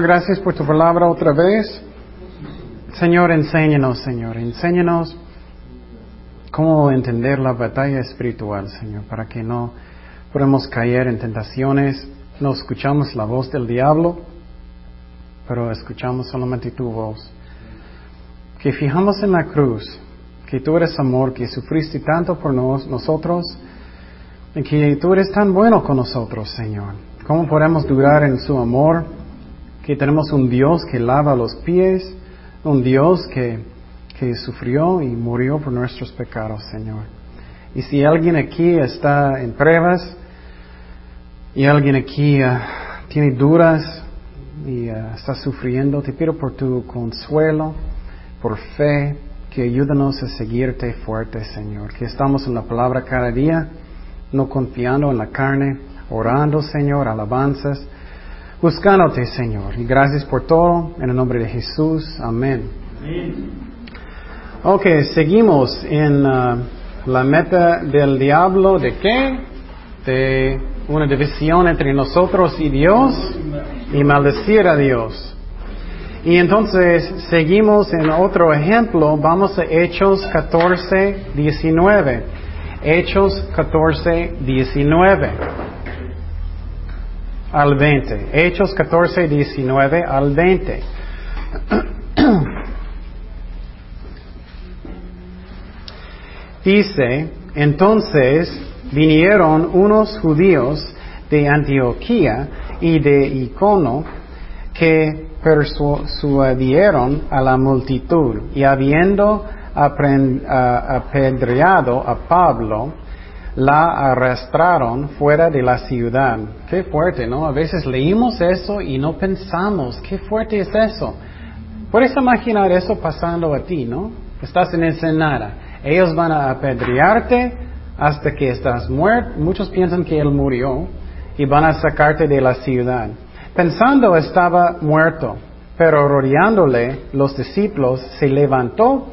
Gracias por tu palabra otra vez. Señor, enséñanos, Señor, enséñanos cómo entender la batalla espiritual, Señor, para que no podamos caer en tentaciones, no escuchamos la voz del diablo, pero escuchamos solamente tu voz. Que fijamos en la cruz, que tú eres amor, que sufriste tanto por nosotros, y que tú eres tan bueno con nosotros, Señor. ¿Cómo podemos durar en su amor? Que tenemos un Dios que lava los pies, un Dios que, que sufrió y murió por nuestros pecados, Señor. Y si alguien aquí está en pruebas y alguien aquí ah, tiene dudas y ah, está sufriendo, te pido por tu consuelo, por fe, que ayúdanos a seguirte fuerte, Señor. Que estamos en la palabra cada día, no confiando en la carne, orando, Señor, alabanzas, buscándote, Señor. Y gracias por todo, en el nombre de Jesús. Amén. Ok, seguimos en uh, la meta del diablo de qué? De una división entre nosotros y Dios y maldecir a Dios. Y entonces seguimos en otro ejemplo, vamos a Hechos 14, 19. Hechos 14, 19 al 20. Hechos 14, 19 al 20. Dice, entonces vinieron unos judíos de Antioquía y de Icono que persuadieron a la multitud y habiendo apedreado a Pablo, la arrastraron fuera de la ciudad. Qué fuerte, ¿no? A veces leímos eso y no pensamos, qué fuerte es eso. Puedes imaginar eso pasando a ti, ¿no? Estás en Ensenada. Ellos van a apedrearte hasta que estás muerto. Muchos piensan que él murió y van a sacarte de la ciudad. Pensando estaba muerto, pero rodeándole los discípulos se levantó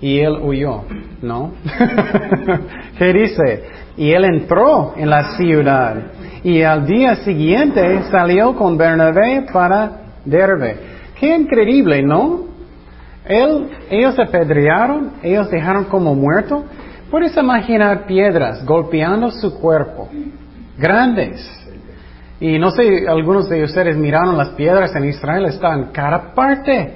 y él huyó, ¿no? ¿Qué dice? Y él entró en la ciudad y al día siguiente salió con Bernabé para Derbe. Qué increíble, ¿no? Él, ellos apedrearon, ellos dejaron como muerto. Puedes imaginar piedras golpeando su cuerpo, grandes. Y no sé, algunos de ustedes miraron las piedras en Israel, están cada parte.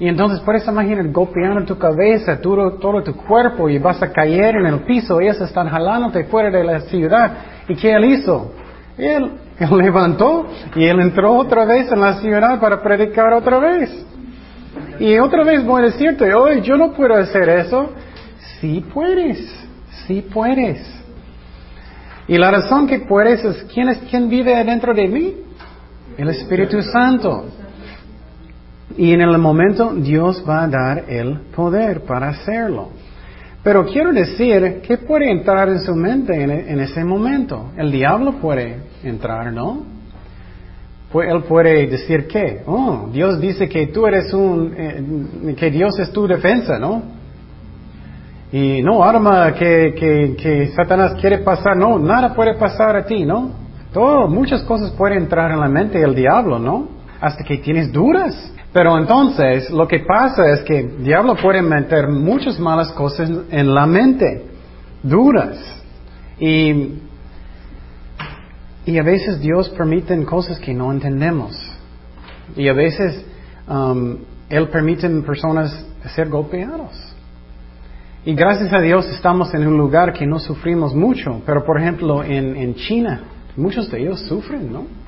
Y entonces puedes imaginar golpeando tu cabeza, todo, tu cuerpo y vas a caer en el piso. Ellos están jalándote fuera de la ciudad. ¿Y qué él hizo? Él, él levantó y él entró otra vez en la ciudad para predicar otra vez. Y otra vez voy a decirte, oye, yo no puedo hacer eso. Sí puedes, sí puedes. Y la razón que puedes es, ¿quién, es, quién vive dentro de mí? El Espíritu Santo. Y en el momento Dios va a dar el poder para hacerlo. Pero quiero decir que puede entrar en su mente en, ese momento. El diablo puede entrar, ¿no? Él puede decir que, oh, Dios dice que tú eres un, eh, que Dios es tu defensa, ¿no? Y no arma que, que, que Satanás quiere pasar, no, nada puede pasar a ti, ¿no? Todo, muchas cosas pueden entrar en la mente del diablo, ¿no? Hasta que tienes dudas. Pero entonces lo que pasa es que el diablo puede meter muchas malas cosas en la mente, duras. Y, y a veces Dios permite cosas que no entendemos. Y a veces um, Él permite personas ser golpeados. Y gracias a Dios estamos en un lugar que no sufrimos mucho. Pero por ejemplo en, en China, muchos de ellos sufren, ¿no?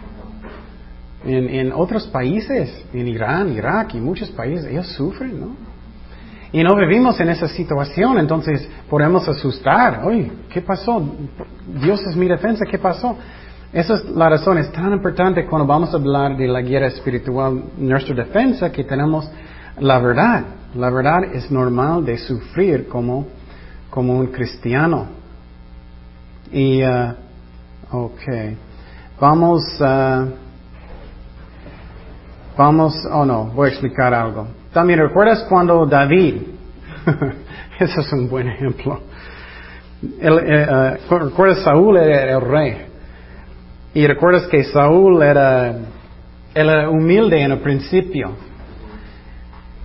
En, en, otros países, en Irán, Irak y muchos países, ellos sufren, ¿no? Y no vivimos en esa situación, entonces podemos asustar. Oye, ¿qué pasó? Dios es mi defensa, ¿qué pasó? Esa es la razón, es tan importante cuando vamos a hablar de la guerra espiritual, nuestra defensa, que tenemos la verdad. La verdad es normal de sufrir como, como un cristiano. Y, uh, ok, vamos a... Vamos, oh no, voy a explicar algo. También recuerdas cuando David, ese es un buen ejemplo. El, eh, uh, recuerdas Saúl era el rey. Y recuerdas que Saúl era era humilde en el principio.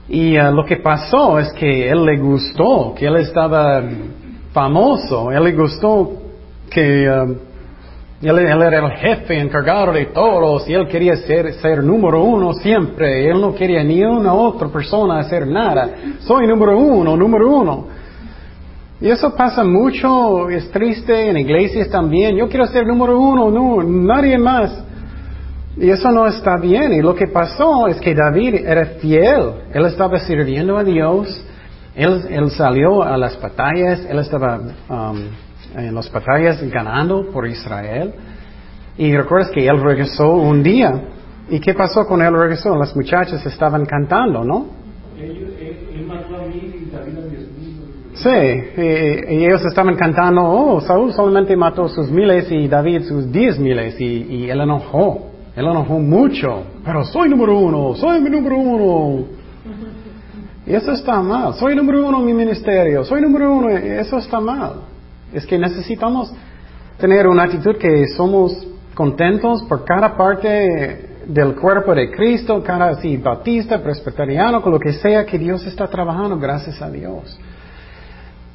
Y uh, lo que pasó es que él le gustó, que él estaba famoso, él le gustó que um, él, era el jefe encargado de todos y él quería ser, ser número uno siempre. Él no quería ni una otra persona hacer nada. Soy número uno, número uno. Y eso pasa mucho, es triste en iglesias también. Yo quiero ser número uno, no, nadie más. Y eso no está bien. Y lo que pasó es que David era fiel. Él estaba sirviendo a Dios. Él, salió a las batallas. Él estaba um, en las batallas ganando por Israel. Y recuerdas que él regresó un día. ¿Y qué pasó con él regresó? Las muchachas estaban cantando, ¿no? Sí, y, ellos estaban cantando, oh, Saúl solamente mató sus miles y David sus diez miles y, y él enojó. Él enojó mucho, pero soy número uno, soy mi número uno. Y eso está mal. Soy número uno en mi ministerio, soy número uno, eso está mal. Es que necesitamos tener una actitud que somos contentos por cada parte del cuerpo de Cristo, cada si bautista, presbiteriano, con lo que sea que Dios está trabajando, gracias a Dios.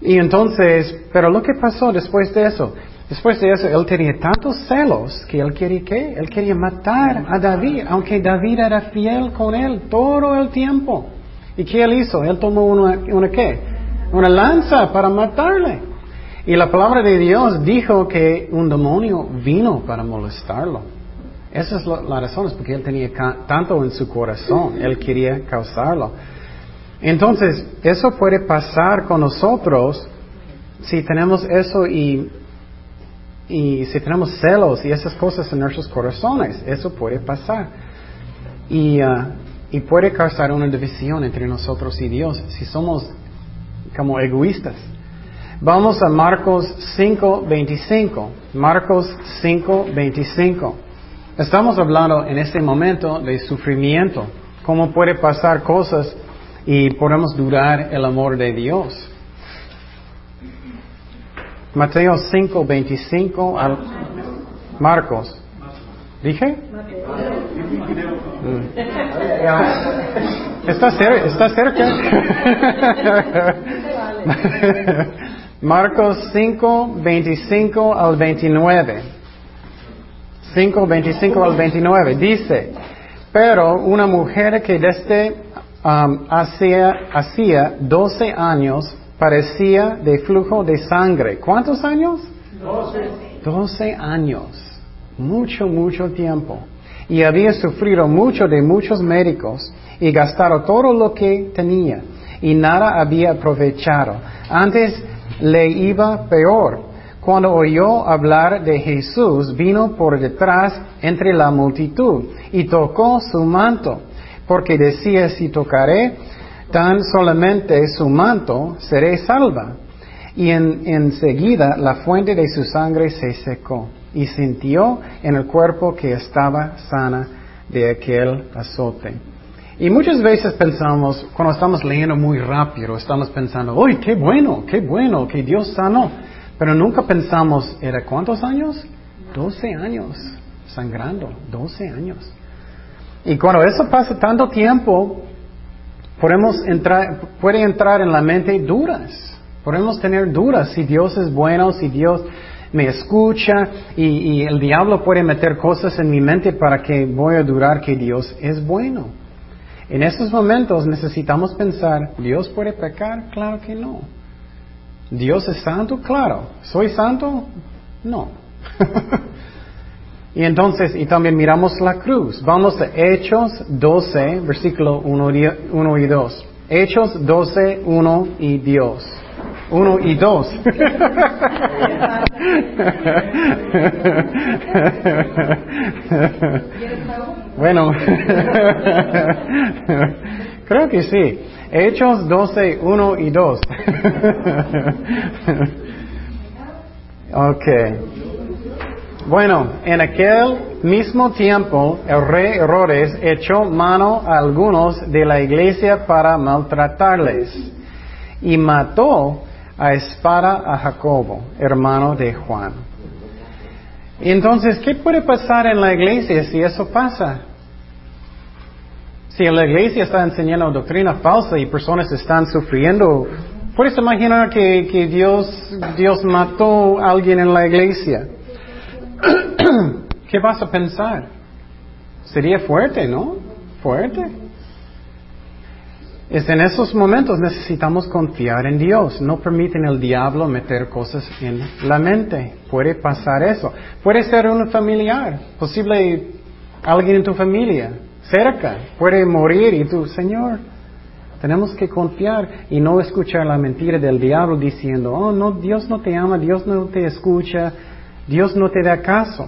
Y entonces, pero lo que pasó después de eso, Después de eso, él tenía tantos celos que él quería ¿qué? Él quería matar a David, aunque David era fiel con él todo el tiempo. ¿Y qué él hizo? Él tomó una, una qué? Una lanza para matarle. Y la palabra de Dios dijo que un demonio vino para molestarlo. Esa es la, razón, es porque él tenía tanto en su corazón, él quería causarlo. Entonces, eso puede pasar con nosotros si tenemos eso y y si tenemos celos y esas cosas en nuestros corazones, eso puede pasar. Y, uh, y puede causar una división entre nosotros y Dios si somos como egoístas. Vamos a Marcos 5:25. Marcos 5:25. Estamos hablando en este momento de sufrimiento, cómo puede pasar cosas y podemos durar el amor de Dios. Mateo 5, 25 al Marcos. ¿Dije? Mm. ¿Está, cerca? ¿Está cerca? Marcos 5, 25 al 29. 5, 25 al 29. Dice, pero una mujer que desde um, hacía, hacía 12 años parecía de flujo de sangre. ¿Cuántos años? Doce. Doce años. Mucho, mucho tiempo. Y había sufrido mucho de muchos médicos y gastado todo lo que tenía y nada había aprovechado. Antes le iba peor. Cuando oyó hablar de Jesús, vino por detrás entre la multitud y tocó su manto, porque decía, si tocaré tan solamente su manto, seré salva. Y en, enseguida la fuente de su sangre se secó y sintió en el cuerpo que estaba sana de aquel azote. Y muchas veces pensamos, cuando estamos leyendo muy rápido, estamos pensando, ¡uy, qué bueno, qué bueno, que Dios sanó! Pero nunca pensamos, ¿era cuántos años? Doce años, sangrando, doce años. Y cuando eso pasa tanto tiempo, podemos entrar, puede entrar en la mente dudas. Podemos tener dudas si Dios es bueno, si Dios me escucha y, el diablo puede meter cosas en mi mente para que voy a durar que Dios es bueno. En esos momentos necesitamos pensar, ¿Dios puede pecar? Claro que no. ¿Dios es santo? Claro. ¿Soy santo? No. Y entonces, y también miramos la cruz. Vamos a Hechos 12, versículo 1 y 2. Hechos 12, 1 y Dios. 1 y 2. bueno, creo que sí. Hechos 12, 1 y 2. ok. Bueno, en aquel mismo tiempo el rey Herodes echó mano a algunos de la iglesia para maltratarles y mató a espada a Jacobo, hermano de Juan. Entonces, ¿qué puede pasar en la iglesia si eso pasa? Si la iglesia está enseñando doctrina falsa y personas están sufriendo, ¿puedes imaginar que, Dios, Dios mató a alguien en la iglesia? ¿Qué vas a pensar? Sería fuerte, ¿no? Fuerte. Es en esos momentos necesitamos confiar en Dios. No permiten el diablo meter cosas en la mente. Puede pasar eso. Puede ser un familiar, posible alguien en tu familia, cerca. Puede morir y tú, Señor, tenemos que confiar y no escuchar la mentira del diablo diciendo, oh, no, Dios no te ama, Dios no te escucha, Dios no te da caso.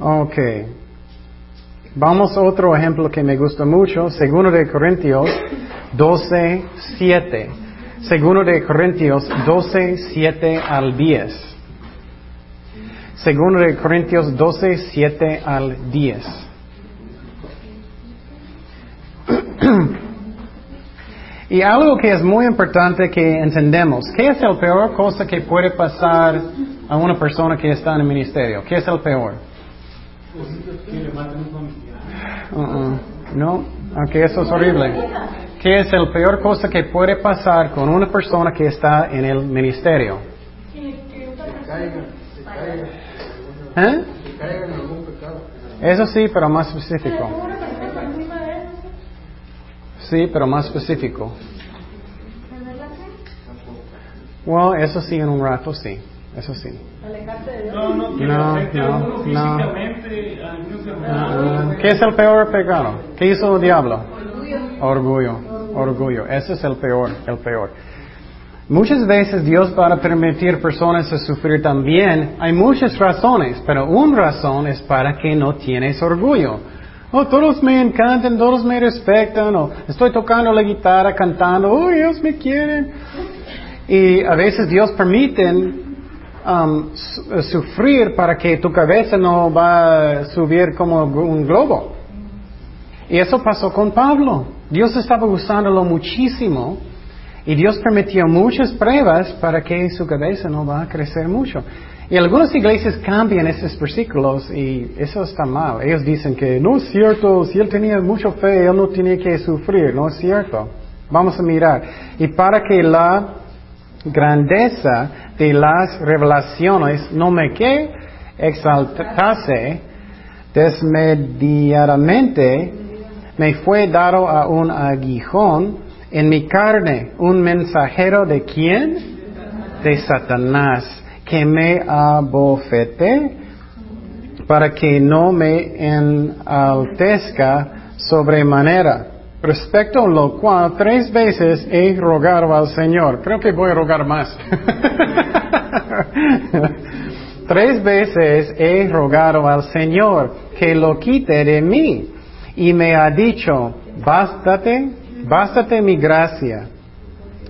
Ok. Vamos a otro ejemplo que me gusta mucho, segundo de Corintios 12, 7. Segundo de Corintios 12, 7 al 10. Segundo de Corintios 12, 7 al 10. Y algo que es muy importante que entendemos, ¿qué es la peor cosa que puede pasar a una persona que está en el ministerio? ¿Qué es el peor? Uh-uh. No, aunque eso es horrible. ¿Qué es la peor cosa que puede pasar con una persona que está en el ministerio? ¿Eh? Eso sí, pero más específico. Sí, pero más específico. Bueno, eso sí, en un rato sí. Eso sí. No, no, no, no, no. ¿Qué es el peor pecado? ¿Qué hizo el diablo? Orgullo. Orgullo. Ese es el peor, el peor. Muchas veces Dios va a permitir personas a sufrir también. Hay muchas razones, pero una razón es para que no tienes orgullo. Oh, todos me encantan, todos me respetan, o estoy tocando la guitarra, cantando, oh, ellos me quieren. Y a veces Dios permite Um, eh, sufrir para que tu cabeza no va a subir como un globo. Y eso pasó con Pablo. Dios estaba usándolo muchísimo y Dios permitió muchas pruebas para que su cabeza no va a crecer mucho. Y algunas iglesias cambian esos versículos y eso está mal. Ellos dicen que no es cierto, si él tenía mucha fe, él no tenía que sufrir, no es cierto. Vamos a mirar. Y para que la grandeza de las revelaciones no me que exaltase desmedidamente, me fue dado a un aguijón en mi carne, un mensajero de quién? De Satanás, que me abofete para que no me enaltezca sobremanera respecto a lo cual tres veces he rogado al Señor. Creo que voy a rogar más. tres veces he rogado al Señor que lo quite de mí. Y me ha dicho, bástate, bástate mi gracia,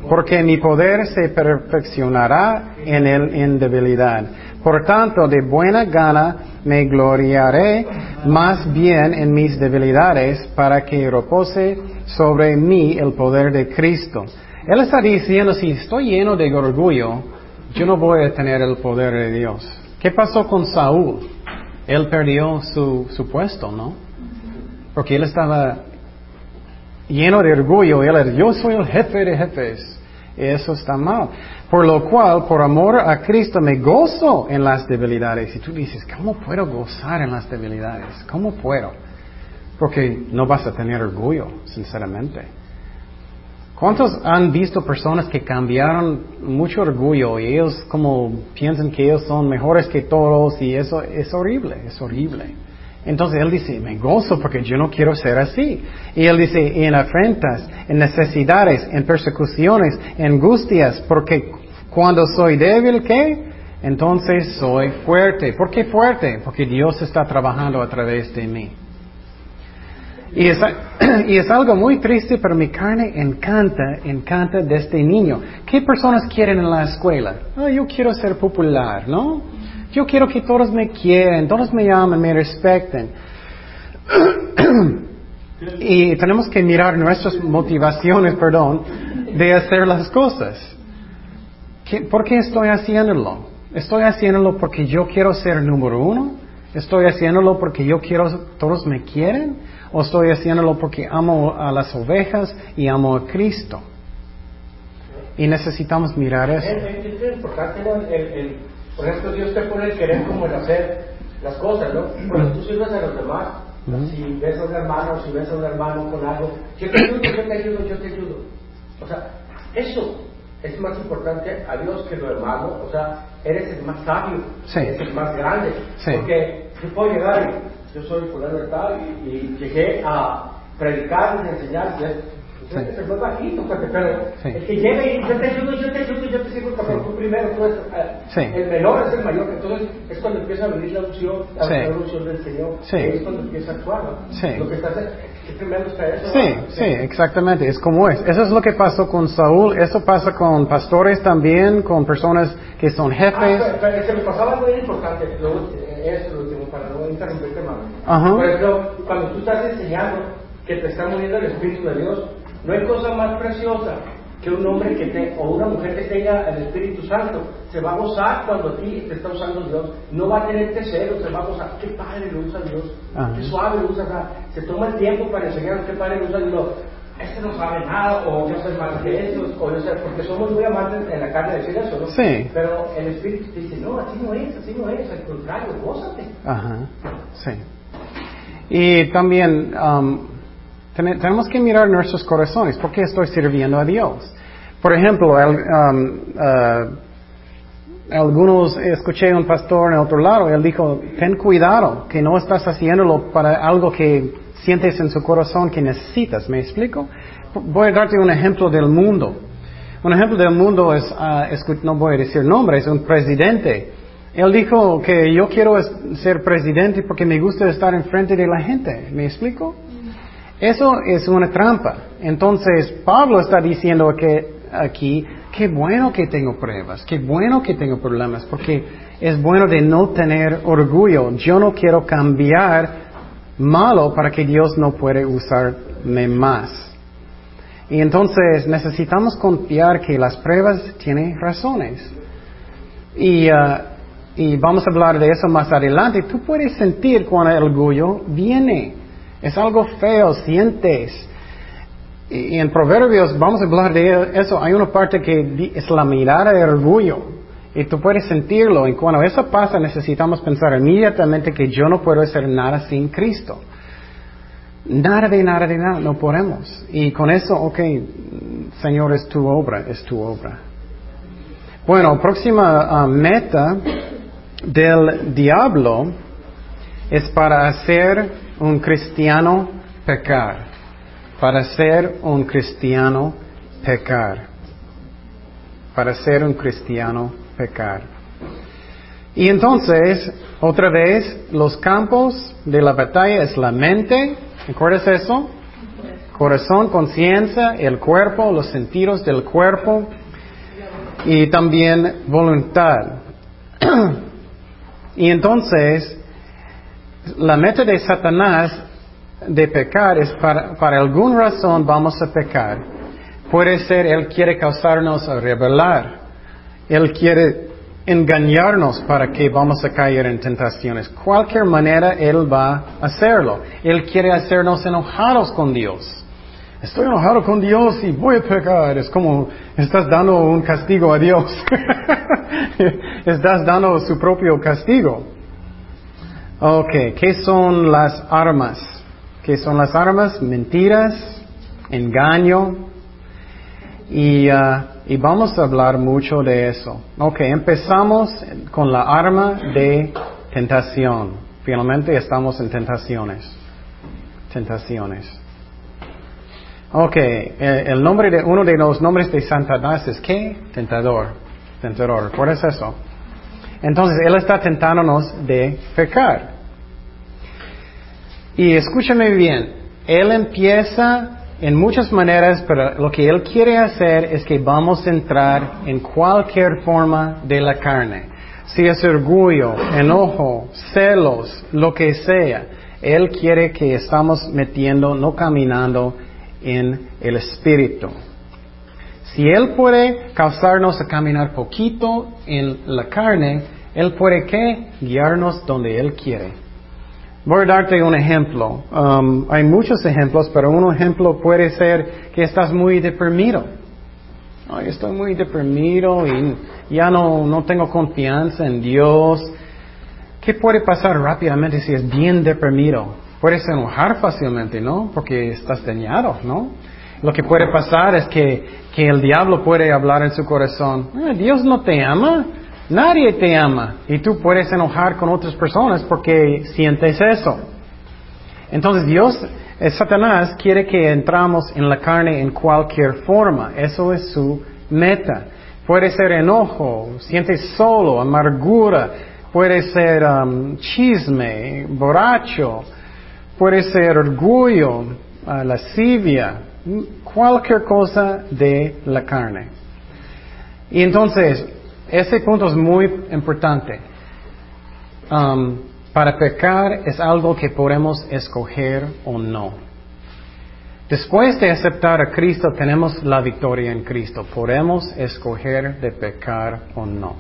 porque mi poder se perfeccionará en el en debilidad. Por tanto, de buena gana me gloriaré más bien en mis debilidades para que repose sobre mí el poder de Cristo. Él está diciendo, si estoy lleno de orgullo, yo no voy a tener el poder de Dios. ¿Qué pasó con Saúl? Él perdió su, su puesto, ¿no? Porque él estaba lleno de orgullo. Él era, yo soy el jefe de jefes. Eso está mal. Por lo cual, por amor a Cristo, me gozo en las debilidades. Y tú dices, ¿cómo puedo gozar en las debilidades? ¿Cómo puedo? Porque no vas a tener orgullo, sinceramente. ¿Cuántos han visto personas que cambiaron mucho orgullo y ellos como piensan que ellos son mejores que todos y eso es horrible, es horrible? Entonces él dice, me gozo porque yo no quiero ser así. Y él dice, en afrentas, en necesidades, en persecuciones, en angustias, porque cuando soy débil, ¿qué? Entonces soy fuerte. ¿Por qué fuerte? Porque Dios está trabajando a través de mí. Y es, y es algo muy triste, pero mi carne encanta, encanta desde niño. ¿Qué personas quieren en la escuela? Oh, yo quiero ser popular, ¿no? Yo quiero que todos me quieran, todos me amen, me respeten. y tenemos que mirar nuestras motivaciones, perdón, de hacer las cosas. ¿Por qué estoy haciéndolo? Estoy haciéndolo porque yo quiero ser número uno ¿Estoy haciéndolo porque yo quiero, todos me quieren? ¿O estoy haciéndolo porque amo a las ovejas y amo a Cristo? Y necesitamos mirar eso. Es, importante, el, por ejemplo, Dios te pone el querer como el hacer las cosas, ¿no? Cuando tú sirves a los demás, si ves a un hermano, si ves a un hermano con algo, yo te ayudo, yo te ayudo, yo te ayudo. O sea, eso es más importante a Dios que lo hermano. O sea, eres el más sabio, eres el más grande. Porque yo puedo llegar yo soy fulano de tal y, llegué a predicar y enseñar. Entonces, fue bajito, pero el que llegue y yo te ayudo, yo te ayudo, yo te sigo cabrón, tú primero, tú eh, el menor es el mayor, entonces es cuando empieza a venir la unción, la unción del Señor, es cuando empieza a actuar, ¿no? Lo que está qué tremendo está eso. Sí, sí, exactamente, es como es. Eso es lo que pasó con Saúl, eso pasa con pastores también, con personas que son jefes. Ah, pero, se me pasaba algo muy importante, eh, lo último, para no interrumpirte más. Por ejemplo, cuando tú estás enseñando que te está muriendo el Espíritu de Dios, no hay cosa más preciosa que un hombre que te, o una mujer que tenga el Espíritu Santo se va a gozar cuando a ti te está usando Dios. No va a tener celo, se va a gozar. Qué padre lo usa Dios. Qué suave lo usa. Se toma el tiempo para enseñar qué padre lo usa Dios. Este no sabe nada, o yo soy más que esto, o yo sé, porque somos muy amantes en la carne de decir eso, ¿no? Sí. Pero el Espíritu dice, no, así no es, así no es, al contrario, gózate. Ajá, sí. Y también, um, tenemos que mirar nuestros corazones. ¿Por qué estoy sirviendo a Dios? Por ejemplo, um, uh, algunos, escuché a un pastor en otro lado, él dijo, ten cuidado, que no estás haciéndolo para algo que sientes en su corazón que necesitas. ¿Me explico? Voy a darte un ejemplo del mundo. Un ejemplo del mundo es, uh, no voy a decir nombre, es un presidente. Él dijo que yo quiero ser presidente porque me gusta estar enfrente de la gente. ¿Me explico? Eso es una trampa. Entonces, Pablo está diciendo que aquí, qué bueno que tengo pruebas, qué bueno que tengo problemas, porque es bueno de no tener orgullo. Yo no quiero cambiar malo para que Dios no pueda usarme más. Y entonces necesitamos confiar que las pruebas tienen razones. Y, uh, y vamos a hablar de eso más adelante. Tú puedes sentir cuando el orgullo viene. Es algo feo, sientes. Y, en Proverbios vamos a hablar de eso. Hay una parte que es la mirada de orgullo. Y tú puedes sentirlo. Y cuando eso pasa necesitamos pensar inmediatamente que yo no puedo hacer nada sin Cristo. Nada de nada de nada, no podemos. Y con eso, ok, Señor, es tu obra, es tu obra. Bueno, próxima ah, meta del diablo es para hacer un cristiano pecar. Para ser un cristiano pecar. Para ser un cristiano pecar. Y entonces, otra vez, los campos de la batalla es la mente, ¿recuerdas eso? Corazón, conciencia, el cuerpo, los sentidos del cuerpo y también voluntad. y entonces, la meta de Satanás de pecar es para, para alguna razón vamos a pecar. Puede ser Él quiere causarnos a rebelar. Él quiere engañarnos para que vamos a caer en tentaciones. Cualquier manera Él va a hacerlo. Él quiere hacernos enojados con Dios. Estoy enojado con Dios y voy a pecar. Es como estás dando un castigo a Dios. estás dando su propio castigo. Ok, ¿qué son las armas? ¿Qué son las armas? Mentiras, engaño. Y, uh, y vamos a hablar mucho de eso. Ok, empezamos con la arma de tentación. Finalmente estamos en tentaciones. Tentaciones. Ok, eh, el nombre de uno de los nombres de Satanás es ¿qué? Tentador. Tentador. ¿Recuerdas eso? Entonces Él está tentándonos de pecar. Y escúchame bien, Él empieza en muchas maneras, pero lo que Él quiere hacer es que vamos a entrar en cualquier forma de la carne. Si es orgullo, enojo, celos, lo que sea, Él quiere que estamos metiendo, no caminando en el Espíritu. Si Él puede causarnos a caminar poquito en la carne, Él puede que guiarnos donde Él quiere. Voy a darte un ejemplo. Um, hay muchos ejemplos, pero un ejemplo puede ser que estás muy deprimido. Ay, estoy muy deprimido y ya no, no tengo confianza en Dios. ¿Qué puede pasar rápidamente si es bien deprimido? Puedes enojar fácilmente, ¿no? Porque estás dañado, ¿no? Lo que puede pasar es que, el diablo puede hablar en su corazón, ah, Dios no te ama, nadie te ama. Y tú puedes enojar con otras personas porque sientes eso. Entonces Dios, Satanás quiere que entramos en la carne en cualquier forma. Eso es su meta. Puede ser enojo, sientes solo, amargura, puede ser um, chisme, borracho, puede ser orgullo, uh, lascivia, cualquier cosa de la carne. Y entonces, ese punto es muy importante. Um, para pecar es algo que podemos escoger o no. Después de aceptar a Cristo tenemos la victoria en Cristo. Podemos escoger de pecar o no.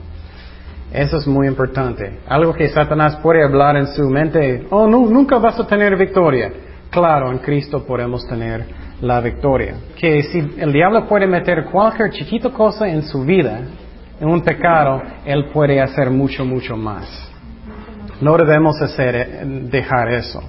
Eso es muy importante. Algo que Satanás puede hablar en su mente, oh, no, nunca vas a tener victoria. Claro, en Cristo podemos tener la victoria. Que si el diablo puede meter cualquier chiquita cosa en su vida, en un pecado, él puede hacer mucho, mucho más. No debemos hacer, eh, dejar eso.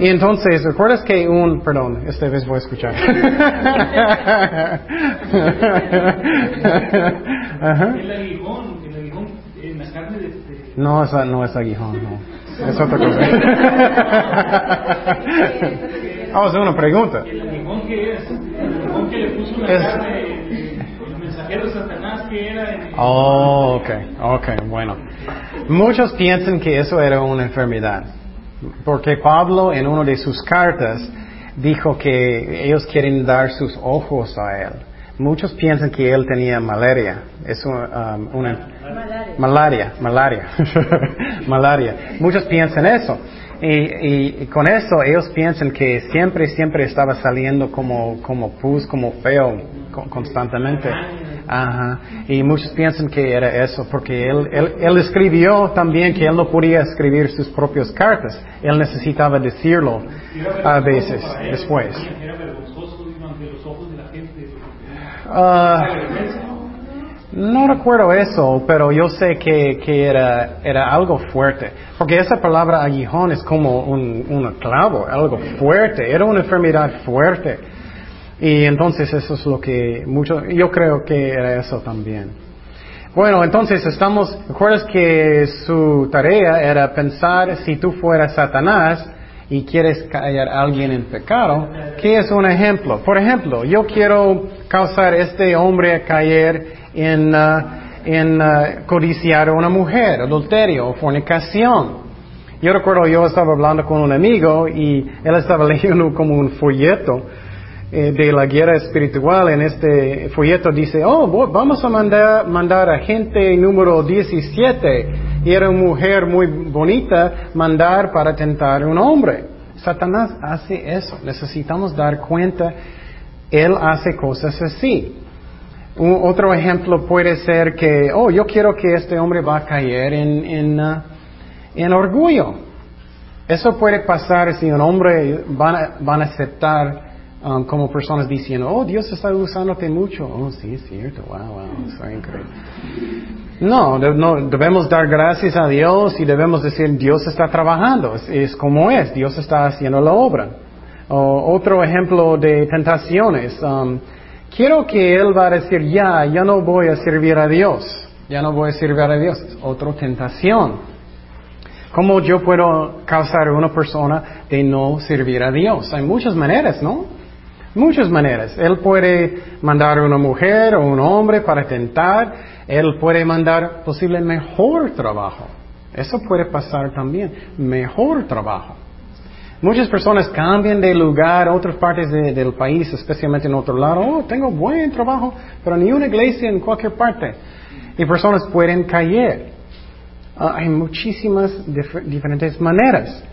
Y entonces, ¿recuerdas que un, perdón, esta vez voy a escuchar. El aguijón, el aguijón en la carne de... No, esa, no es aguijón, no. Es otra cosa. Vamos a hacer una pregunta. ¿El qué es? El que le puso una Es- carne, el, el mensajero de Satanás que era... en- Oh, ok, ok, bueno. Muchos piensan que eso era una enfermedad, porque Pablo en una de sus cartas dijo que ellos quieren dar sus ojos a él. Muchos piensan que él tenía malaria. Es una, um, una- malaria, malaria, malaria. Muchos piensan eso. Y, y- y con eso ellos piensan que siempre, siempre estaba saliendo como, como pus, como feo, co- constantemente. Ajá. Y muchos piensan que era eso, porque él, él, él escribió también que él no podía escribir sus propias cartas. Él necesitaba decirlo a veces después. Era No recuerdo eso, pero yo sé que, que era, era algo fuerte. Porque esa palabra aguijón es como un, un clavo, algo fuerte. Era una enfermedad fuerte. Y entonces eso es lo que mucho, yo creo que era eso también. Bueno, entonces estamos, recuerdas que su tarea era pensar si tú fueras Satanás y quieres callar a alguien en pecado, ¿qué es un ejemplo? Por ejemplo, yo quiero causar a este hombre a caer en, ah, en ah, codiciar a una mujer, adulterio fornicación. Yo recuerdo, yo estaba hablando con un amigo y él estaba leyendo como un folleto eh, de la guerra espiritual. En este folleto dice, oh, vamos a mandar, mandar a gente número 17. Y era una mujer muy bonita mandar para tentar a un hombre. Satanás hace eso. Necesitamos dar cuenta. Él hace cosas así. Un- otro ejemplo puede ser que, oh, yo quiero que este hombre va a caer en, en, ah, en orgullo. Eso puede pasar si un hombre van a, van a aceptar um, como personas diciendo, oh, Dios está usándote mucho. Oh, sí, es cierto, wow, wow, eso es increíble. No, no, debemos dar gracias a Dios y debemos decir, Dios está trabajando, es, es como es, Dios está haciendo la obra. O otro ejemplo de tentaciones, um, quiero que Él va a decir, ya, ya no voy a servir a Dios, ya no voy a servir a Dios, otra tentación. ¿Cómo yo puedo causar a una persona de no servir a Dios? Hay muchas maneras, ¿no? Muchas maneras. Él puede mandar a una mujer o un hombre para tentar. Él puede mandar posible mejor trabajo. Eso puede pasar también. Mejor trabajo. Muchas personas cambian de lugar a otras partes de- del país, especialmente en otro lado. Oh, tengo buen trabajo, pero ni una iglesia en cualquier parte. Y personas pueden caer. Ah, hay muchísimas dif- diferentes maneras.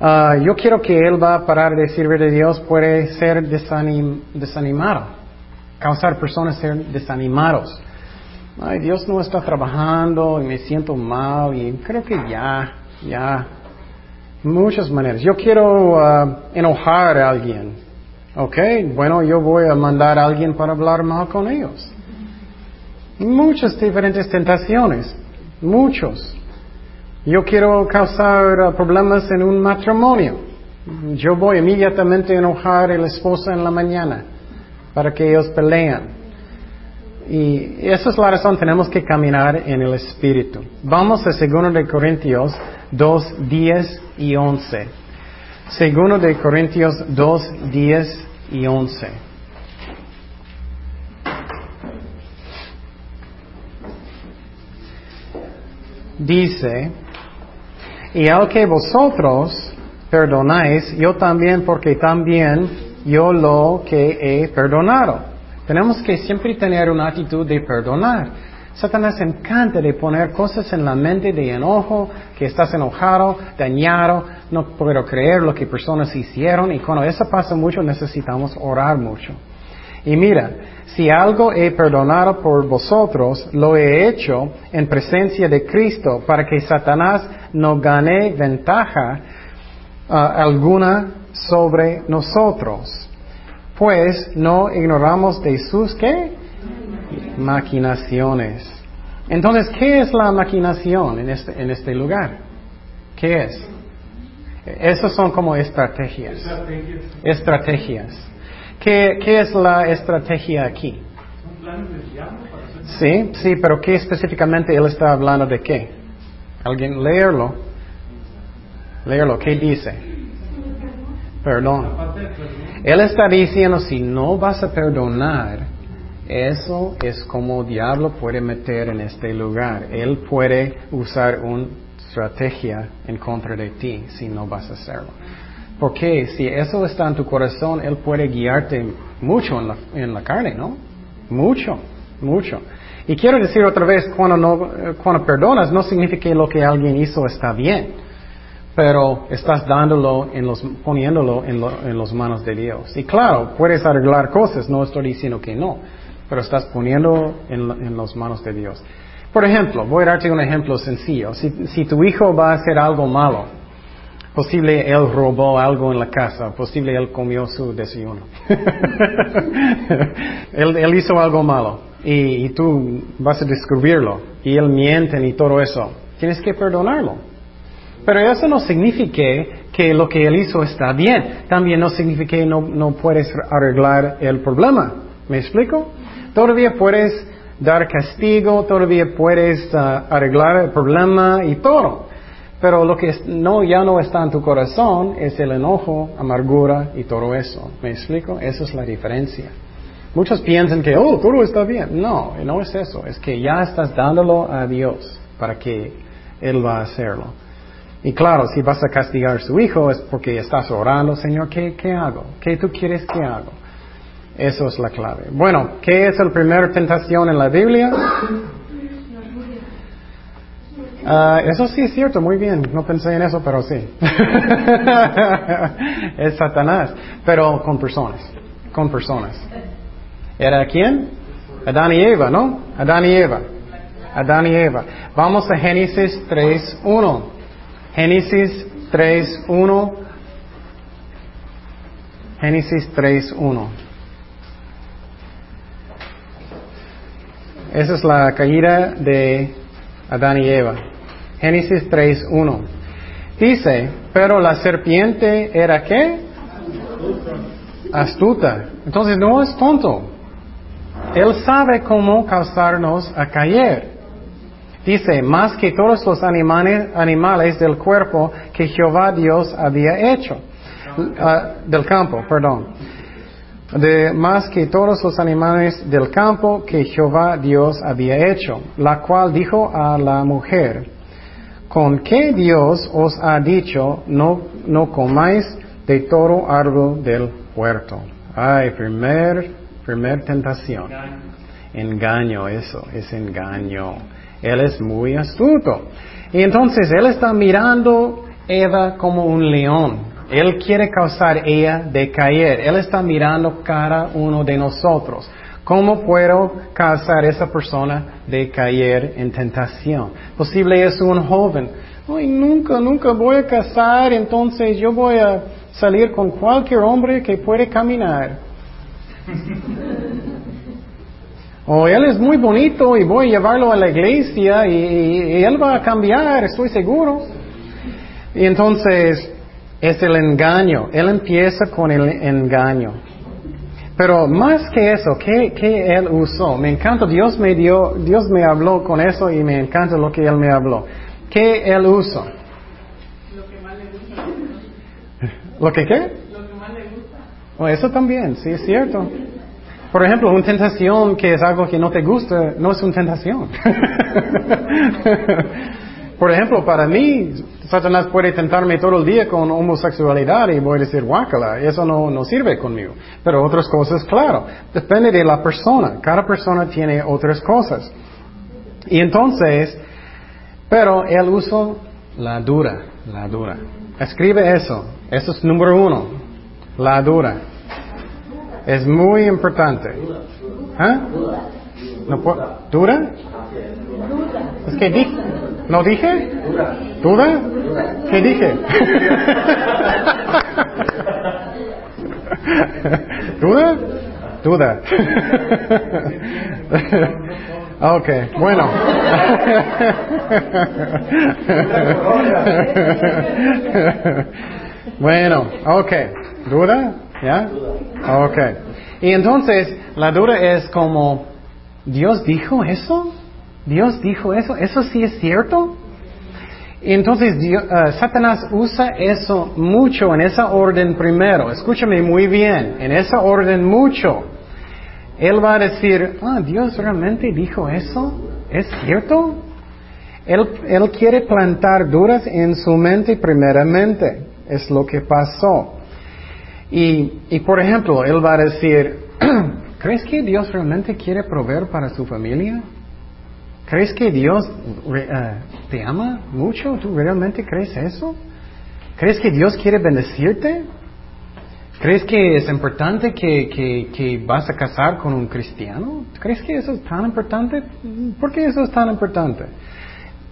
Ah, yo quiero que él va a parar de servir a Dios, puede ser desanim- desanimado, causar personas ser desanimados. Ay, Dios no está trabajando y me siento mal y creo que ya, ya, Muchas maneras. Yo quiero uh, enojar a alguien. Ok, bueno, yo voy a mandar a alguien para hablar mal con ellos. Muchas diferentes tentaciones. Muchos. Yo quiero causar uh, problemas en un matrimonio. Yo voy inmediatamente a enojar a la esposa en la mañana para que ellos pelean. Y esa es la razón, tenemos que caminar en el Espíritu. Vamos a 2 de Corintios 2, 10 y 11. 2 de Corintios 2, 10 y 11. Dice, y al que vosotros perdonáis, yo también, porque también yo lo que he perdonado. Tenemos que siempre tener una actitud de perdonar. Satanás encanta de poner cosas en la mente de enojo, que estás enojado, dañado, no puedo creer lo que personas hicieron y cuando eso pasa mucho necesitamos orar mucho. Y mira, si algo he perdonado por vosotros, lo he hecho en presencia de Cristo para que Satanás no gane ventaja ah, alguna sobre nosotros. Pues no ignoramos de sus qué? Maquinaciones. Entonces, ¿qué es la maquinación en este, en este lugar? ¿Qué es? Esas son como estrategias. Estrategias. ¿Qué, ¿Qué, es la estrategia aquí? Sí, sí, pero ¿qué específicamente él está hablando de qué? ¿Alguien leerlo? Leerlo, ¿qué dice? Perdón. Él está diciendo, si no vas a perdonar, eso es como diablo puede meter en este lugar. Él puede usar una estrategia en contra de ti si no vas a hacerlo. Porque si eso está en tu corazón, Él puede guiarte mucho en la, en la carne, ¿no? Mucho, mucho. Y quiero decir otra vez, cuando, no, cuando perdonas no significa que lo que alguien hizo está bien pero estás dándolo, en los, poniéndolo en, en las manos de Dios. Y claro, puedes arreglar cosas, no estoy diciendo que no, pero estás poniendo en, en las manos de Dios. Por ejemplo, voy a darte un ejemplo sencillo. Si, si, tu hijo va a hacer algo malo, posible él robó algo en la casa, posible él comió su desayuno. él, él, hizo algo malo y, y tú vas a descubrirlo y él miente y todo eso. Tienes que perdonarlo. Pero eso no significa que lo que él hizo está bien. También no significa que no, no puedes arreglar el problema. ¿Me explico? Todavía puedes dar castigo, todavía puedes uh, arreglar el problema y todo. Pero lo que no, ya no está en tu corazón es el enojo, amargura y todo eso. ¿Me explico? Esa es la diferencia. Muchos piensan que, oh, todo está bien. No, no es eso. Es que ya estás dándolo a Dios para que Él va a hacerlo. Y claro, si vas a castigar a su hijo es porque estás orando, Señor, ¿qué, qué hago? ¿Qué tú quieres que hago? Eso es la clave. Bueno, ¿qué es la primera tentación en la Biblia? Uh, eso sí es cierto, muy bien. No pensé en eso, pero sí. es Satanás, pero con personas. Con personas. ¿Era quién? Adán y Eva, ¿no? Adán y Eva. Adán y Eva. Vamos a Génesis 3.1. Génesis 3.1. Génesis 3.1. Esa es la caída de Adán y Eva. Génesis 3.1. Dice, pero la serpiente era qué? Astuta. Entonces no es tonto. Él sabe cómo causarnos a caer. Dice, más que todos los animales, animales del cuerpo que Jehová Dios había hecho. Ah, del campo, perdón. De, más que todos los animales del campo que Jehová Dios había hecho, la cual dijo a la mujer, ¿con qué Dios os ha dicho no, no comáis de todo árbol del huerto? Ay, primer, primer tentación. Engaño, eso, es engaño. Él es muy astuto. Y entonces Él está mirando Eva como un león. Él quiere causar ella de caer. Él está mirando cada uno de nosotros. ¿Cómo puedo causar esa persona de caer en tentación? Posible es un joven, ay, nunca, nunca voy a casar, entonces yo voy a salir con cualquier hombre que puede caminar. O él es muy bonito y voy a llevarlo a la iglesia y, él va a cambiar, estoy seguro. Y entonces es el engaño. Él empieza con el engaño. Pero más que eso, ¿qué, ¿qué, él usó? Me encanta, Dios me dio, Dios me habló con eso y me encanta lo que él me habló. ¿Qué él usó? Lo que más le gusta. ¿Lo que qué? Lo que más le gusta. Oh, eso también, sí, es cierto. Por ejemplo, una tentación que es algo que no te gusta, no es una tentación. Por ejemplo, para mí, Satanás puede tentarme todo el día con homosexualidad y voy a decir, guácala, eso no, no sirve conmigo. Pero otras cosas, claro, depende de la persona. Cada persona tiene otras cosas. Y entonces, pero él usó la dura, la dura. Escribe eso. Eso es número uno. La dura. Es muy importante. ¿Ah? ¿No ¿Dura? Es que dije. ¿No dije? ¿Duda? ¿Qué dije? ¿Duda? Duda. ok, bueno. bueno, ok. ¿Duda? ¿Ya? Ok. Y entonces, la duda es como, ¿Dios dijo eso? Dios dijo eso, ¿eso sí es cierto? Entonces uh, Satanás usa eso mucho en esa orden primero. Escúchame muy bien, en esa orden mucho. Él va a decir, ah, Dios realmente dijo eso, ¿es cierto? Él, quiere plantar dudas en su mente primeramente, es lo que pasó. Y por ejemplo, él va a decir, ¿crees que Dios realmente quiere proveer para su familia? ¿Crees que Dios eh, te ama mucho? ¿Tú realmente crees eso? ¿Crees que Dios quiere bendecirte? ¿Crees que es importante que, que, vas a casar con un cristiano? ¿Crees que eso es tan importante? ¿Por qué eso es tan importante?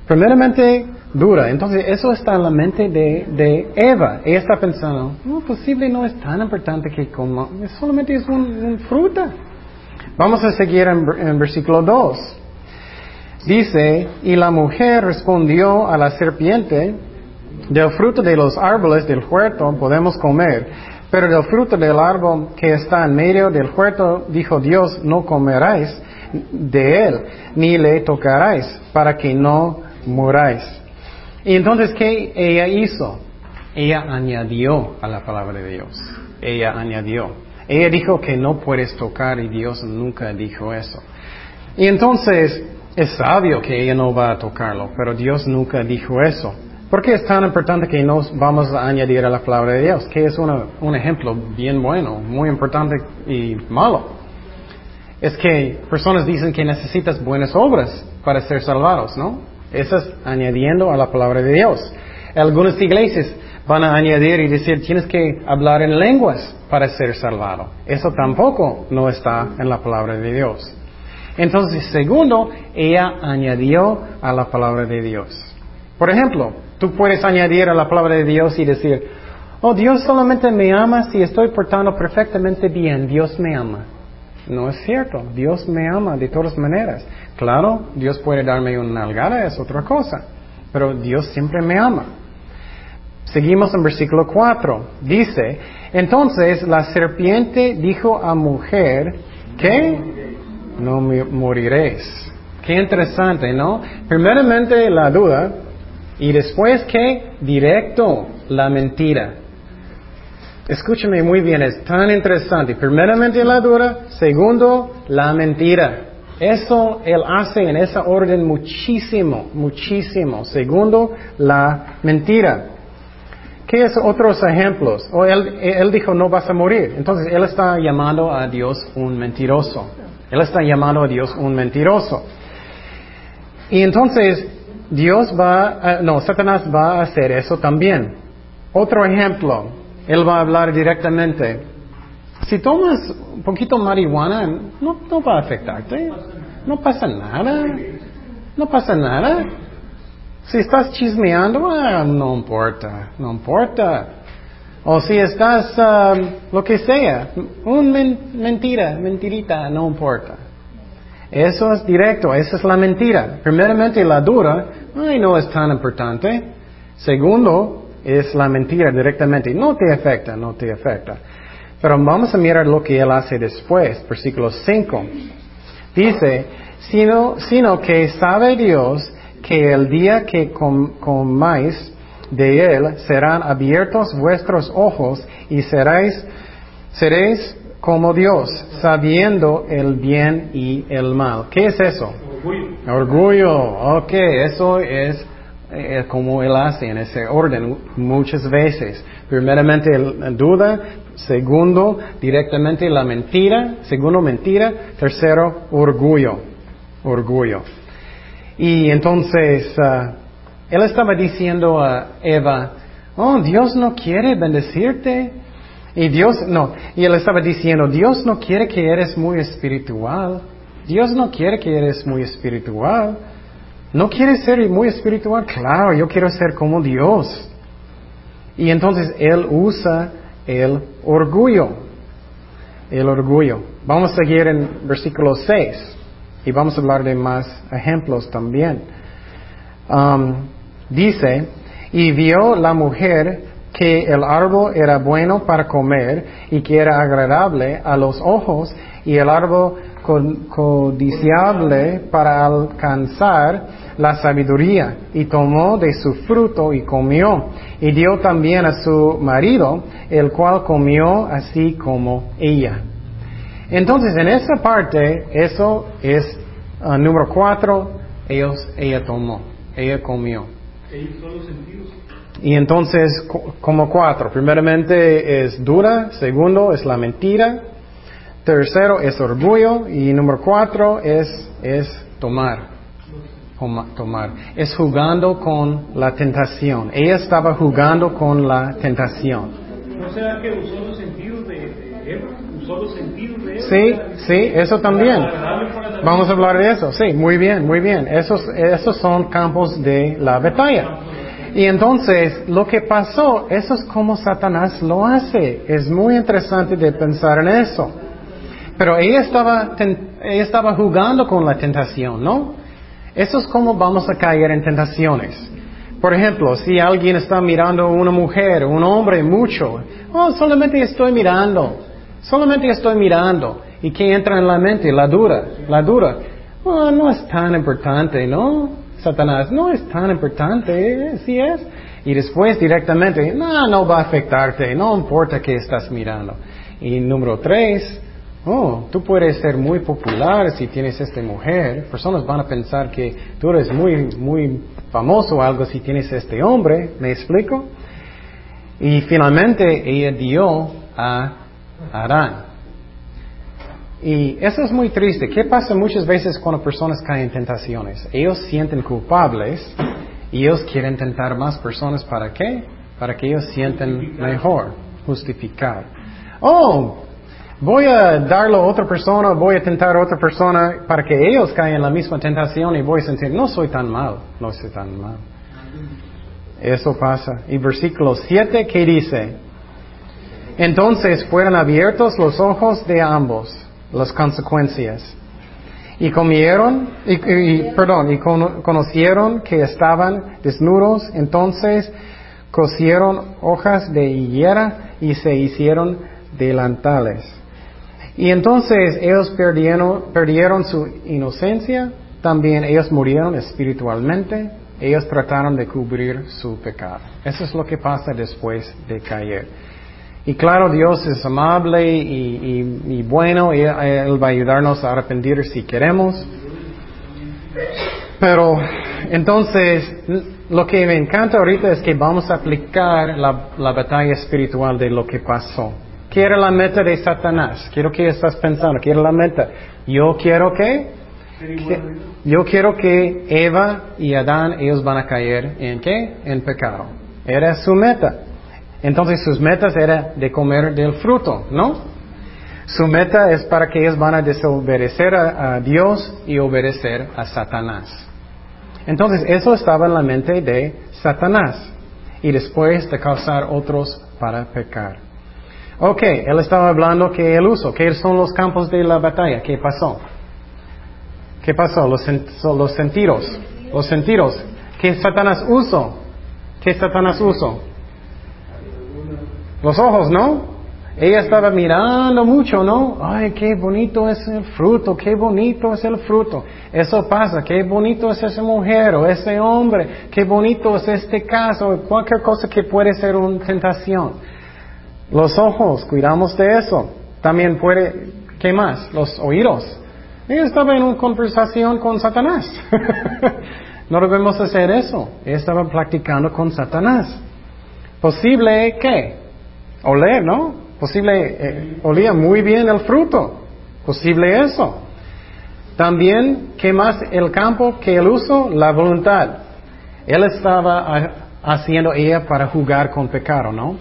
Primeramente, dura. Entonces, eso está en la mente de, de Eva. Ella está pensando, no, posible no es tan importante que como, solamente es un, fruta. Vamos a seguir en, en versículo 2. Dice, y la mujer respondió a la serpiente, del fruto de los árboles del huerto podemos comer, pero del fruto del árbol que está en medio del huerto, dijo Dios, no comeráis de él, ni le tocaráis, para que no muráis. Y entonces, ¿qué ella hizo? Ella añadió a la palabra de Dios. Ella añadió. Ella dijo que no puedes tocar y Dios nunca dijo eso. Y entonces, es sabio que ella no va a tocarlo, pero Dios nunca dijo eso. ¿Por qué es tan importante que nos vamos a añadir a la palabra de Dios? Que es un ejemplo bien bueno, muy importante y malo. Es que personas dicen que necesitas buenas obras para ser salvados, ¿no? Esas añadiendo a la palabra de Dios. Algunas iglesias van a añadir y decir tienes que hablar en lenguas para ser salvado. Eso tampoco no está en la palabra de Dios. Entonces, segundo, ella añadió a la palabra de Dios. Por ejemplo, tú puedes añadir a la palabra de Dios y decir, oh, Dios solamente me ama si estoy portando perfectamente bien, Dios me ama. No es cierto, Dios me ama de todas maneras. Claro, Dios puede darme una nalgada, es otra cosa, pero Dios siempre me ama. Seguimos en versículo 4. Dice, entonces la serpiente dijo a mujer, ¿qué? no moriréis. Qué interesante, ¿no? Primeramente la duda y después que directo la mentira. Escúchame muy bien, es tan interesante. Primeramente la duda, segundo la mentira. Eso él hace en esa orden muchísimo, muchísimo. Segundo, la mentira. ¿Qué es otros ejemplos? O él, él dijo no vas a morir. Entonces él está llamando a Dios un mentiroso. Él está llamando a Dios un mentiroso. Y entonces Dios va, no, Satanás va a hacer eso también. Otro ejemplo, él va a hablar directamente. Si tomas un poquito marihuana, no, va a afectarte. No pasa nada. No pasa nada. Si estás chismeando, ah, no importa, no importa. O si estás, um, lo que sea, un men- mentira, mentirita, no importa. Eso es directo, esa es la mentira. Primeramente la dura, ay, no es tan importante. Segundo, es la mentira directamente. No te afecta, no te afecta. Pero vamos a mirar lo que él hace después, versículo 5. Dice, sino, sino que sabe Dios que el día que com- comáis de él serán abiertos vuestros ojos y seréis, seréis como Dios, sabiendo el bien y el mal. ¿Qué es eso? Orgullo. Orgullo, ok, eso es eh, como él hace en ese orden muchas veces. Primeramente la duda, segundo directamente la mentira, segundo mentira, tercero orgullo, orgullo. Y entonces ah, él estaba diciendo a Eva, oh, Dios no quiere bendecirte. Y Dios, no, y él estaba diciendo, Dios no quiere que eres muy espiritual. Dios no quiere que eres muy espiritual. ¿No quieres ser muy espiritual? Claro, yo quiero ser como Dios. Y entonces él usa el orgullo. El orgullo. Vamos a seguir en versículo 6 y vamos a hablar de más ejemplos también. Um, dice, y vio la mujer que el árbol era bueno para comer y que era agradable a los ojos y el árbol codiciable para alcanzar la sabiduría y tomó de su fruto y comió y dio también a su marido el cual comió así como ella. Entonces en esa parte eso es ah, número cuatro ellos ella tomó ella comió y entonces, co- como cuatro. Primeramente es dura, segundo es la mentira, tercero es orgullo y número cuatro es, es tomar. Toma- Tomar. Es jugando con la tentación. Ella estaba jugando con la tentación. ¿No será que usó los sentidos de, de Eva? Usó los sentidos de Eva. Sí, sí, eso también. Vamos a hablar de eso. Sí, muy bien, muy bien. Esos, esos son campos de la batalla. Y entonces, lo que pasó, eso es como Satanás lo hace. Es muy interesante de pensar en eso. Pero ella estaba, ella estaba jugando con la tentación, ¿no? Eso es como vamos a caer en tentaciones. Por ejemplo, si alguien está mirando a una mujer, un hombre mucho, oh, solamente estoy mirando, solamente estoy mirando. ¿Y qué entra en la mente? La dura, la dura. Oh, no es tan importante, ¿no? Satanás, no es tan importante, sí es. Y después directamente, no, no va a afectarte, no importa qué estás mirando. Y número tres, oh, tú puedes ser muy popular si tienes esta mujer. Personas van a pensar que tú eres muy, muy famoso o algo si tienes este hombre. ¿Me explico? Y finalmente ella dio a Adán. Y eso es muy triste. ¿Qué pasa muchas veces cuando personas caen en tentaciones? Ellos sienten culpables y ellos quieren tentar más personas. ¿Para qué? Para que ellos sienten mejor, justificar. Oh, voy a darlo a otra persona, voy a tentar a otra persona para que ellos caigan en la misma tentación y voy a sentir, no soy tan mal, no soy tan mal. Eso pasa. Y versículo 7, ¿qué dice? Entonces fueron abiertos los ojos de ambos, las consecuencias. Y comieron, y, perdón, y cono- conocieron que estaban desnudos, entonces cosieron hojas de higuera y se hicieron delantales. Y entonces ellos perdieron, perdieron su inocencia, también ellos murieron espiritualmente, ellos trataron de cubrir su pecado. Eso es lo que pasa después de caer. Y claro, Dios es amable y, bueno, y Él va a ayudarnos a arrepentir si queremos. Pero entonces, lo que me encanta ahorita es que vamos a aplicar la, la batalla espiritual de lo que pasó. ¿Qué era la meta de Satanás? Quiero que estás pensando, ¿qué era la meta? Yo quiero que, yo quiero que Eva y Adán, ellos van a caer en qué? En pecado. Era su meta. Entonces sus metas era de comer del fruto, ¿no? Su meta es para que ellos van a desobedecer a, a Dios y obedecer a Satanás. Entonces, eso estaba en la mente de Satanás. Y después de causar otros para pecar. Ok, él estaba hablando que el uso, ¿qué son los campos de la batalla? ¿Qué pasó? ¿Qué pasó? Los, los sentidos. Los sentidos. ¿Qué Satanás usó? ¿Qué Satanás usó? Los ojos, ¿no? Ella estaba mirando mucho, ¿no? Ay, qué bonito es el fruto, qué bonito es el fruto. Eso pasa, qué bonito es esa mujer o ese hombre, qué bonito es este caso, cualquier cosa que puede ser una tentación. Los ojos, cuidamos de eso. También puede, ¿qué más? Los oídos. Ella estaba en una conversación con Satanás. no debemos hacer eso. Ella estaba practicando con Satanás. Posible, ¿qué? Oler, ¿no? Posible, eh, olía muy bien el fruto. Posible eso. También, ¿qué más el campo que el uso? La voluntad. Él estaba haciendo ella para jugar con pecado, ¿no?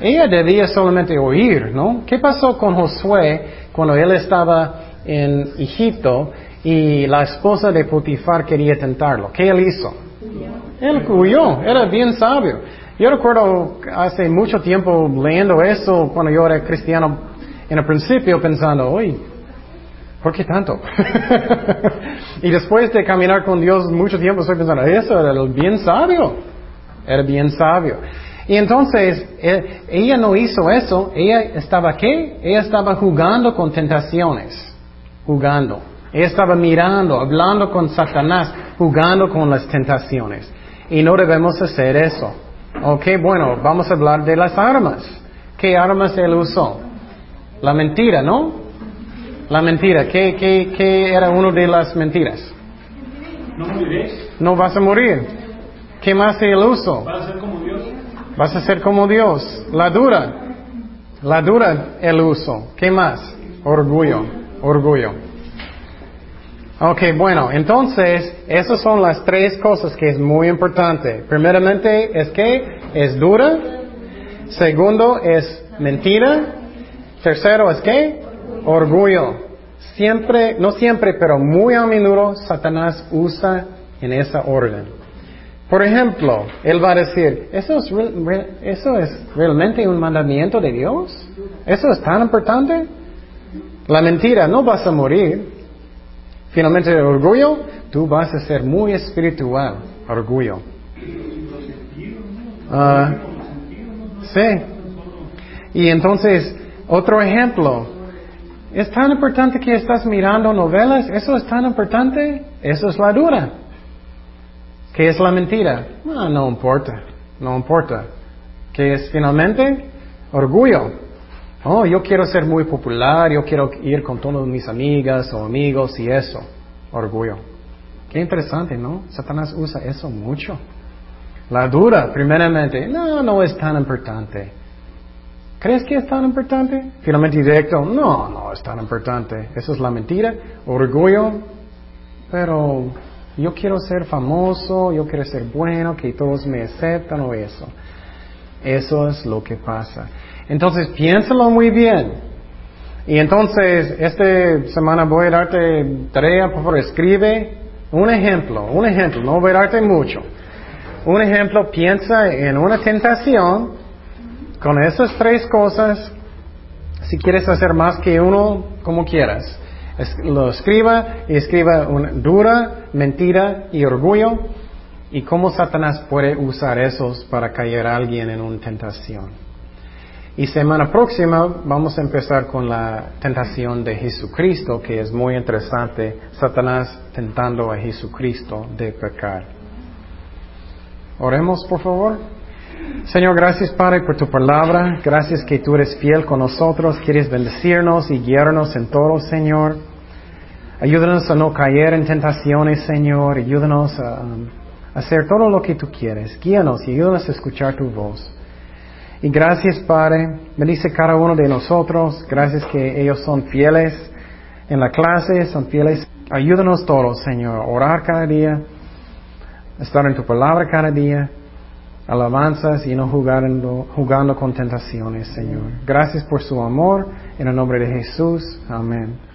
Ella debía solamente oír, ¿no? ¿Qué pasó con Josué cuando él estaba en Egipto y la esposa de Potifar quería tentarlo? ¿Qué él hizo? Él huyó, era bien sabio. Yo recuerdo hace mucho tiempo leyendo eso cuando yo era cristiano en el principio pensando, uy, ¿por qué tanto? y después de caminar con Dios mucho tiempo estoy pensando, eso era bien sabio, era bien sabio. Y entonces, eh, ella no hizo eso, ella estaba qué? Ella estaba jugando con tentaciones, jugando. Ella estaba mirando, hablando con Satanás, jugando con las tentaciones. Y no debemos hacer eso. Ok, bueno, vamos a hablar de las armas. ¿Qué armas él usó? La mentira, ¿no? La mentira. ¿Qué, qué, qué era una de las mentiras? No moriréis. No vas a morir. ¿Qué más él usó? Vas a ser como. Vas a ser como Dios. La dura. La dura el uso. ¿Qué más? Orgullo. Orgullo. Ok, bueno, entonces, esas son las tres cosas que es muy importante. Primeramente, es que es dura. Segundo, es mentira. Tercero, es que orgullo. Siempre, no siempre, pero muy a menudo, Satanás usa en esa orden. Por ejemplo, él va a decir, ¿eso es, ¿eso es realmente un mandamiento de Dios? ¿Eso es tan importante? La mentira, no vas a morir. Finalmente el orgullo, tú vas a ser muy espiritual, orgullo. Ah, sí. Y entonces, otro ejemplo, ¿es tan importante que estás mirando novelas? ¿Eso es tan importante? Eso es la dura. ¿Qué es la mentira? Ah, no importa, no importa. ¿Qué es finalmente? Orgullo. Oh, yo quiero ser muy popular, yo quiero ir con todas mis amigas o amigos y eso. Orgullo. Qué interesante, ¿no? Satanás usa eso mucho. La dura, primeramente, no, no es tan importante. ¿Crees que es tan importante? Finalmente directo, no, no es tan importante. Eso es la mentira, orgullo, pero yo quiero ser famoso, yo quiero ser bueno, que todos me aceptan o eso. Eso es lo que pasa. Entonces, piénsalo muy bien. Y entonces, esta semana voy a darte tarea, por favor, escribe un ejemplo, un ejemplo, no voy a darte mucho. Un ejemplo, piensa en una tentación con esas tres cosas. Si quieres hacer más que uno, como quieras. Lo escriba y escriba dura, mentira y orgullo y cómo Satanás puede usar esos para caer a alguien en una tentación. Y semana próxima vamos a empezar con la tentación de Jesucristo, que es muy interesante, Satanás tentando a Jesucristo de pecar. Oremos, por favor. Señor, gracias Padre por tu palabra. Gracias que tú eres fiel con nosotros. Quieres bendecirnos y guiarnos en todo, Señor. Ayúdanos a no caer en tentaciones, Señor. Ayúdanos a, a hacer todo lo que tú quieres. Guíanos y ayúdanos a escuchar tu voz. Y gracias, Padre. Bendice cada uno de nosotros. Gracias que ellos son fieles en la clase, son fieles. Ayúdanos todos, Señor, orar cada día, estar en tu palabra cada día, alabanzas y no jugando, jugando con tentaciones, Señor. Gracias por su amor. En el nombre de Jesús. Amén.